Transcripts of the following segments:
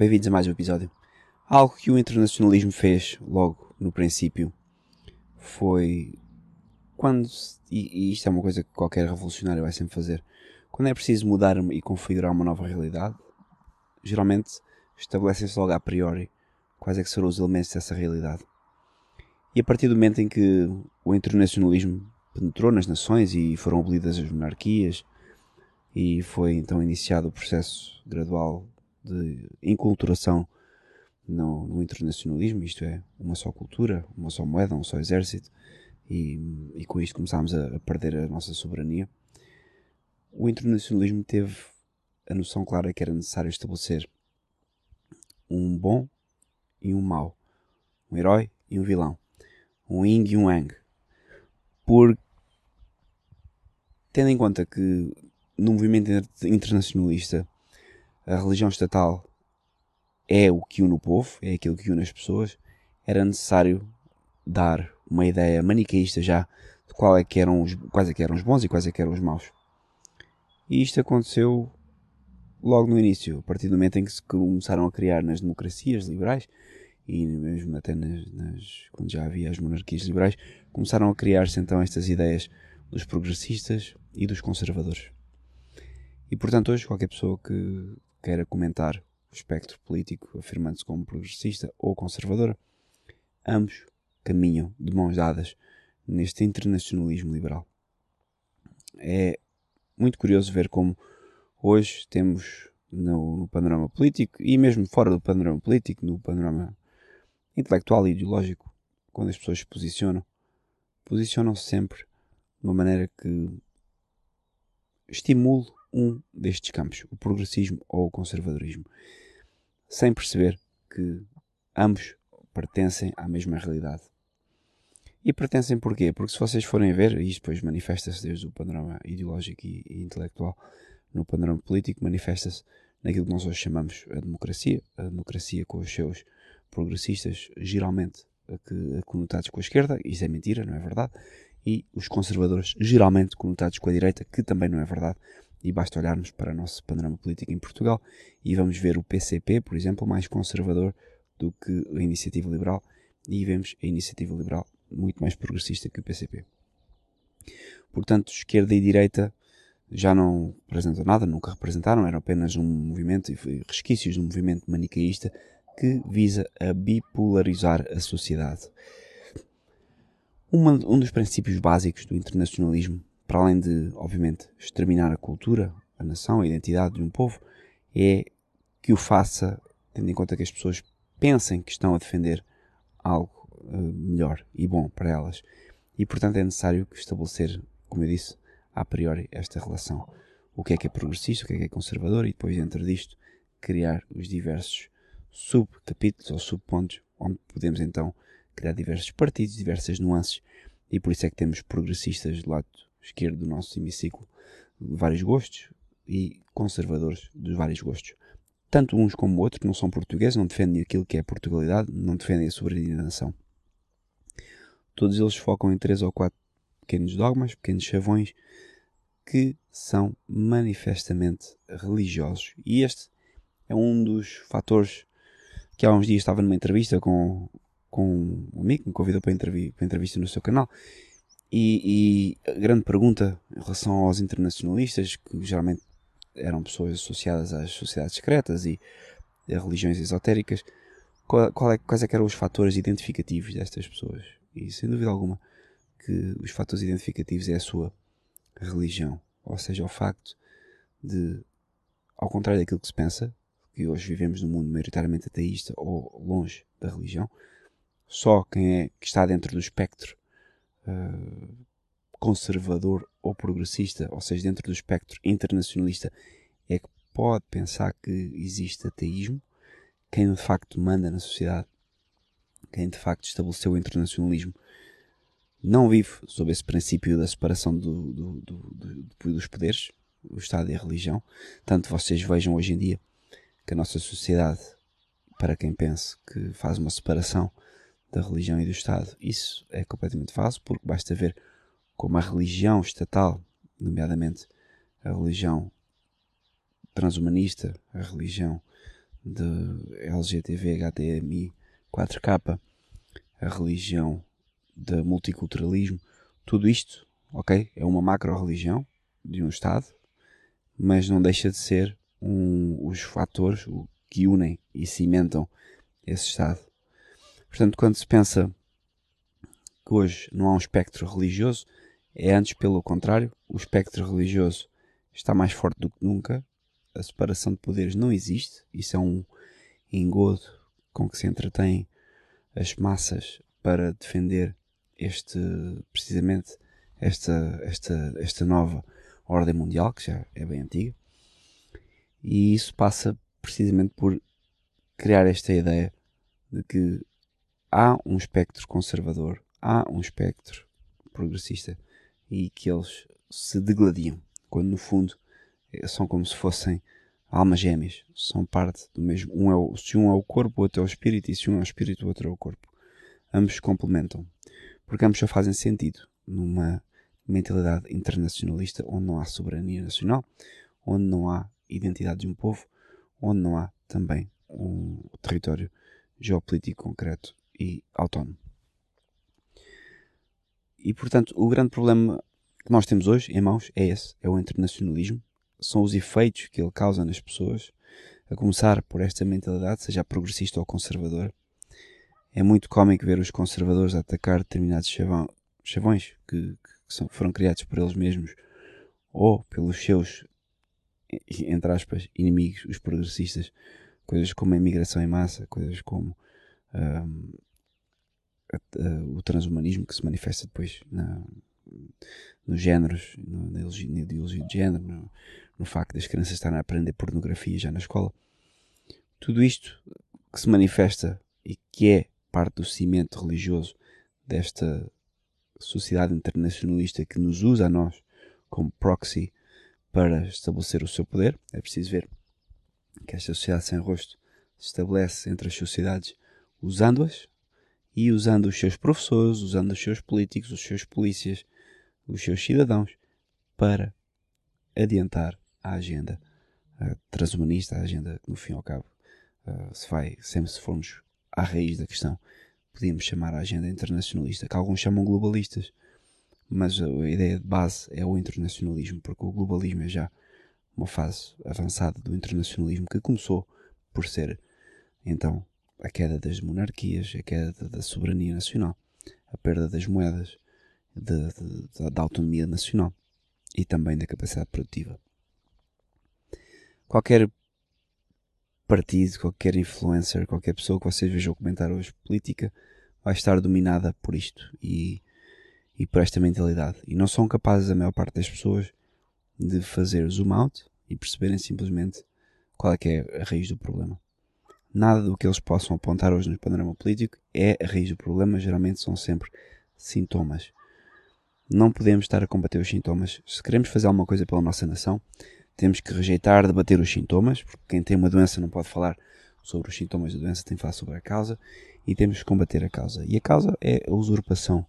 bem-vindos a mais um episódio. Algo que o internacionalismo fez logo no princípio foi quando, e, isto é uma coisa que qualquer revolucionário vai sempre fazer, quando é preciso mudar e configurar uma nova realidade, geralmente estabelecem-se logo a priori quais é que serão os elementos dessa realidade. E a partir do momento em que o internacionalismo penetrou nas nações e foram abolidas as monarquias e foi então iniciado o processo gradual de inculturação no, no, internacionalismo, isto é, uma só cultura, uma só moeda, um só exército, e, e com isto começámos a, a, perder a nossa soberania. O internacionalismo teve a noção clara que era necessário estabelecer um bom e um mau, um herói e um vilão, um yin e um yang, por tendo em conta que no movimento internacionalista a religião estatal é o que une o povo, é aquilo que une as pessoas, era necessário dar uma ideia maniqueísta já de qual é que eram os, quais é que eram os bons e quais é que eram os maus. E isto aconteceu logo no início, a partir do momento em que se começaram a criar nas democracias liberais e mesmo até nas, nas quando já havia as monarquias liberais, começaram a criar-se então estas ideias dos progressistas e dos conservadores. E portanto hoje qualquer pessoa que queira comentar o espectro político afirmando-se como progressista ou conservador, ambos caminham de mãos dadas neste internacionalismo liberal. É muito curioso ver como hoje temos no, no, panorama político e mesmo fora do panorama político, no panorama intelectual e ideológico, quando as pessoas se posicionam, posicionam-se sempre de uma maneira que estimule um destes campos, o progressismo ou o conservadorismo, sem perceber que ambos pertencem à mesma realidade. E pertencem porquê? Porque se vocês forem ver, e isto depois manifesta-se desde o panorama ideológico e, e intelectual, no panorama político, manifesta-se naquilo que nós hoje chamamos a democracia, a democracia com os seus progressistas, geralmente conotados com a esquerda, isso é mentira, não é verdade, e os conservadores, geralmente conotados com a direita, que também não é verdade, e basta olharmos para o nosso panorama político em Portugal e vamos ver o PCP, por exemplo, mais conservador do que a Iniciativa Liberal, e vemos a Iniciativa Liberal muito mais progressista que o PCP. Portanto, esquerda e direita já não representam nada, nunca representaram, eram apenas um movimento e resquícios de um movimento manicaísta que visa a bipolarizar a sociedade. Uma, um dos princípios básicos do internacionalismo, para além de, obviamente, exterminar a cultura, a nação, a identidade de um povo, é que o faça tendo em conta que as pessoas pensem que estão a defender algo uh, melhor e bom para elas. E, portanto, é necessário estabelecer, como eu disse, a priori esta relação. O que é que é progressista, o que é que é conservador, e depois, dentro disto, criar os diversos subcapítulos ou subpontos onde podemos então criar diversos partidos, diversas nuances, e por isso é que temos progressistas do lado esquerdo do nosso hemiciclo de vários gostos e conservadores dos vários gostos. Tanto uns como outros não são portugueses, não defendem aquilo que é Portugalidade, não defendem a soberania da nação. Todos eles focam em três ou quatro pequenos dogmas, pequenos chavões, que são manifestamente religiosos. E este é um dos fatores que há uns dias estava numa entrevista com, com um amigo que me convidou para, entrevi para entrevista no seu canal. E, e, a grande pergunta em relação aos internacionalistas, que geralmente eram pessoas associadas às sociedades secretas e a religiões esotéricas, qual, qual é, quais é eram os fatores identificativos destas pessoas? E sem dúvida alguma que os fatores identificativos é a sua religião. Ou seja, o facto de, ao contrário daquilo que se pensa, que hoje vivemos num mundo maioritariamente ateísta ou longe da religião, só quem é que está dentro do espectro uh, conservador ou progressista, ou seja, dentro do espectro internacionalista, é que pode pensar que existe ateísmo. Quem de facto manda na sociedade, quem de facto estabeleceu o internacionalismo, não vive sob esse princípio da separação do, do, do, dos poderes, o Estado e a religião. Tanto vocês vejam hoje em dia que a nossa sociedade, para quem pense que faz uma separação da religião e do Estado, isso é completamente falso, porque basta ver como a religião estatal, nomeadamente a religião transhumanista, a religião de LGTV, HTMI, 4K, a religião do multiculturalismo, tudo isto, ok, é uma macro-religião de um Estado, mas não deixa de ser um, os fatores que unem e cimentam esse Estado. Portanto, quando se pensa que hoje não há um espectro religioso, é antes pelo contrário, o espectro religioso está mais forte do que nunca, a separação de poderes não existe, isso é um engodo com que se entretém as massas para defender este, precisamente, esta, esta, esta nova ordem mundial, que já é bem antiga. E isso passa precisamente por criar esta ideia de que há um espectro conservador, há um espectro progressista e que eles se degladiam, quando no fundo eh, são como se fossem almas gêmeas, são parte do mesmo. Um é o, se um é o corpo, o outro é o espírito, e se um é o espírito, o outro é o corpo. Ambos complementam, porque ambos já fazem sentido numa mentalidade internacionalista onde não há soberania nacional, onde não há identidade de um povo, onde não há também um território geopolítico concreto e autónomo. E portanto, o grande problema que nós temos hoje em mãos é esse: é o internacionalismo. São os efeitos que ele causa nas pessoas, a começar por esta mentalidade, seja progressista ou conservadora. É muito cómico ver os conservadores atacar determinados chavão, chavões que, que são, foram criados por eles mesmos ou pelos seus, entre aspas, inimigos, os progressistas. Coisas como a imigração em massa, coisas como um, o transhumanismo que se manifesta depois na, nos géneros, na, ideologia de género, no, no facto das crianças estarem a aprender pornografia já na escola. Tudo isto que se manifesta e que é parte do cimento religioso desta sociedade internacionalista que nos usa a nós como proxy para estabelecer o seu poder. É preciso ver que esta sociedade sem rosto se estabelece entre as sociedades usando-as e usando os seus professores, usando os seus políticos, os seus polícias, os seus cidadãos para adiantar a agenda uh, transhumanista, a agenda que no fim ao cabo uh, se vai, sempre se formos à raiz da questão, podíamos chamar a agenda internacionalista, que alguns chamam globalistas, mas a ideia de base é o internacionalismo, porque o globalismo é já uma fase avançada do internacionalismo que começou por ser então a queda das monarquias, a queda da soberania nacional, a perda das moedas, da autonomia nacional e também da capacidade produtiva. Qualquer partido, qualquer influencer, qualquer pessoa que vocês vejam comentar hoje política vai estar dominada por isto e, e por esta mentalidade. E não são capazes, a maior parte das pessoas, de fazer zoom out e perceberem simplesmente qual é que é a raiz do problema. Nada do que eles possam apontar hoje no panorama político é a raiz do problema, geralmente são sempre sintomas. Não podemos estar a combater os sintomas. Se queremos fazer alguma coisa pela nossa nação, temos que rejeitar debater os sintomas, porque quem tem uma doença não pode falar sobre os sintomas da doença, tem que falar sobre a causa, e temos que combater a causa. E a causa é a usurpação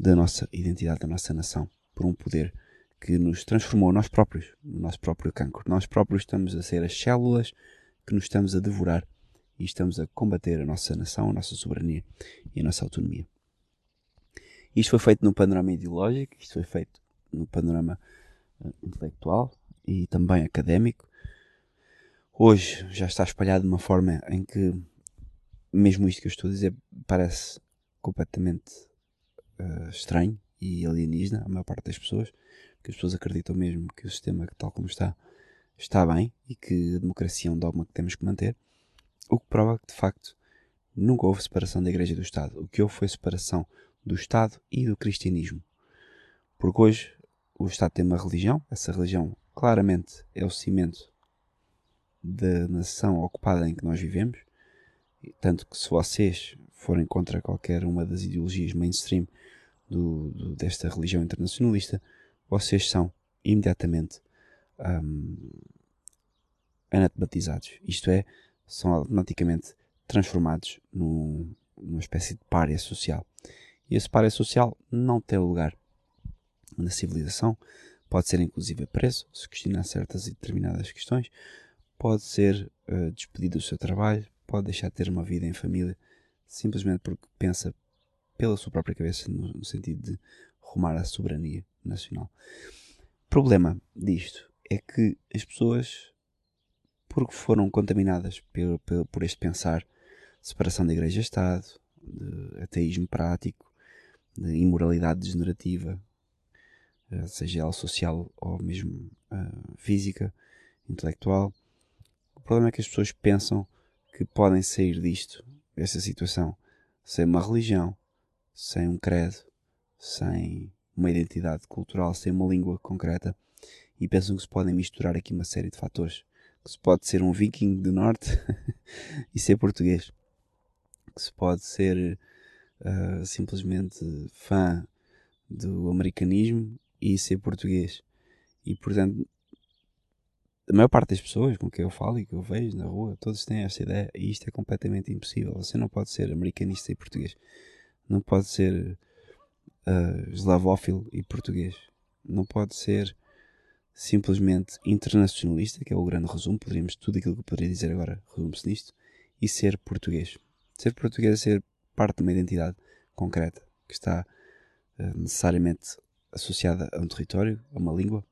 da nossa identidade, da nossa nação, por um poder que nos transformou nós próprios, no nosso próprio cancro. Nós próprios estamos a ser as células que nos estamos a devorar e estamos a combater a nossa nação, a nossa soberania e a nossa autonomia. Isto foi feito no panorama ideológico, isto foi feito no panorama uh, intelectual e também académico. Hoje já está espalhado de uma forma em que, mesmo isto que eu estou a dizer, parece completamente uh, estranho e alienígena à maior parte das pessoas, porque as pessoas acreditam mesmo que o sistema, tal como está, está bem e que a democracia é um dogma que temos que manter, o que prova que, de facto, nunca houve separação da Igreja e do Estado. O que houve foi separação do Estado e do cristianismo. Porque hoje o Estado tem uma religião, essa religião claramente é o cimento da nação ocupada em que nós vivemos, tanto que se vocês forem contra qualquer uma das ideologias mainstream do, do, desta religião internacionalista, vocês são imediatamente um. Isto é, são automaticamente transformados num, numa espécie de párea social. E esse párea social não tem lugar na civilização, pode ser inclusive preso, se questionar certas e determinadas questões, pode ser uh, despedido do seu trabalho, pode deixar de ter uma vida em família, simplesmente porque pensa pela sua própria cabeça no, no sentido de rumar à soberania nacional. O problema disto é que as pessoas, porque foram contaminadas por, por, por este pensar, separação da Igreja e Estado, de ateísmo prático, de imoralidade degenerativa, eh, seja ela social ou mesmo uh, física, intelectual. O problema é que as pessoas pensam que podem sair disto, desta situação, sem uma religião, sem um credo, sem uma identidade cultural, sem uma língua concreta, e pensam que se podem misturar aqui uma série de fatores. Que se pode ser um viking do norte e ser português. Que se pode ser uh, simplesmente fã do americanismo e ser português. E portanto, a maior parte das pessoas com quem eu falo e que eu vejo na rua, todos têm essa ideia e isto é completamente impossível. Você não pode ser americanista e português. Não pode ser uh, eslavófilo e português. Não pode ser simplesmente internacionalista, que é o grande resumo. Poderíamos, tudo aquilo que eu poderia dizer agora resume-se nisto. E ser português. Ser português é ser parte de uma identidade concreta que está uh, necessariamente associada a um território, a uma língua,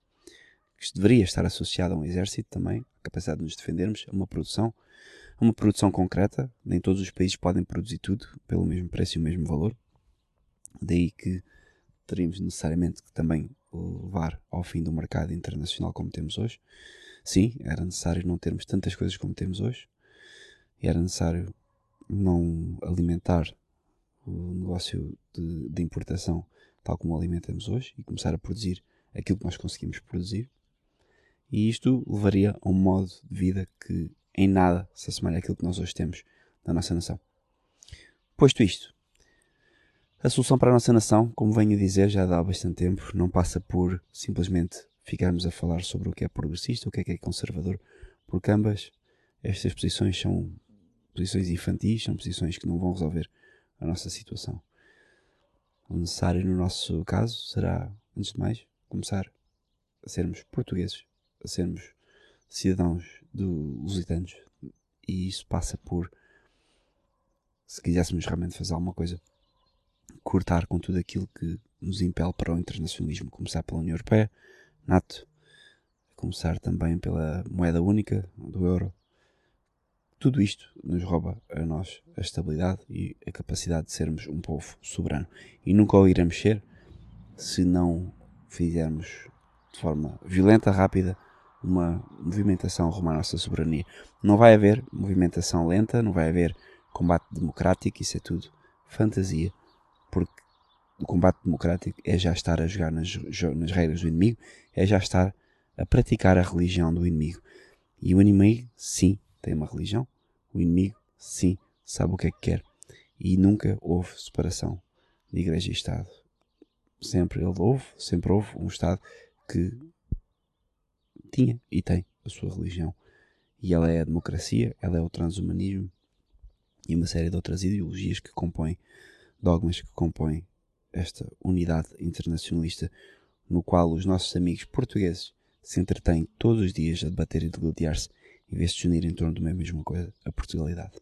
que deveria estar associada a um exército também, a capacidade de nos defendermos, a uma produção, a uma produção concreta. Nem todos os países podem produzir tudo pelo mesmo preço e o mesmo valor. Daí que teríamos necessariamente que também levar ao fim do mercado internacional como temos hoje. Sim, era necessário não termos tantas coisas como temos hoje. Era necessário não alimentar o negócio de, de importação tal como alimentamos hoje e começar a produzir aquilo que nós conseguimos produzir. E isto levaria a um modo de vida que em nada se assemelha àquilo que nós hoje temos na nossa nação. Posto isto, a solução para a nossa nação, como venho a dizer já há bastante tempo, não passa por simplesmente ficarmos a falar sobre o que é progressista, o que é que é conservador, porque ambas estas posições são posições infantis, são posições que não vão resolver a nossa situação. O necessário no nosso caso será, antes de mais, começar a sermos portugueses, a sermos cidadãos do lusitanos. E isso passa por, se quiséssemos realmente fazer alguma coisa, cortar com tudo aquilo que nos impele para o internacionalismo. Começar pela União Europeia, NATO, começar também pela moeda única do euro, tudo isto nos rouba a nós a estabilidade e a capacidade de sermos um povo soberano. E nunca o iremos ser se não fizermos de forma violenta, rápida, uma movimentação rumo à nossa soberania. Não vai haver movimentação lenta, não vai haver combate democrático, isso é tudo fantasia, porque o combate democrático é já estar a jogar nas, nas regras do inimigo, é já estar a praticar a religião do inimigo. E o inimigo, sim, tem uma religião, o inimigo, sim, sabe o que é que quer. E nunca houve separação de igreja e Estado. Sempre ele houve, sempre houve um Estado que tinha e tem a sua religião. E ela é a democracia, ela é o transhumanismo e uma série de outras ideologias que compõem, dogmas que compõem esta unidade internacionalista no qual os nossos amigos portugueses se entretêm todos os dias a debater e degladiar-se em vez de se unir em torno de uma mesma coisa, a Portugalidade.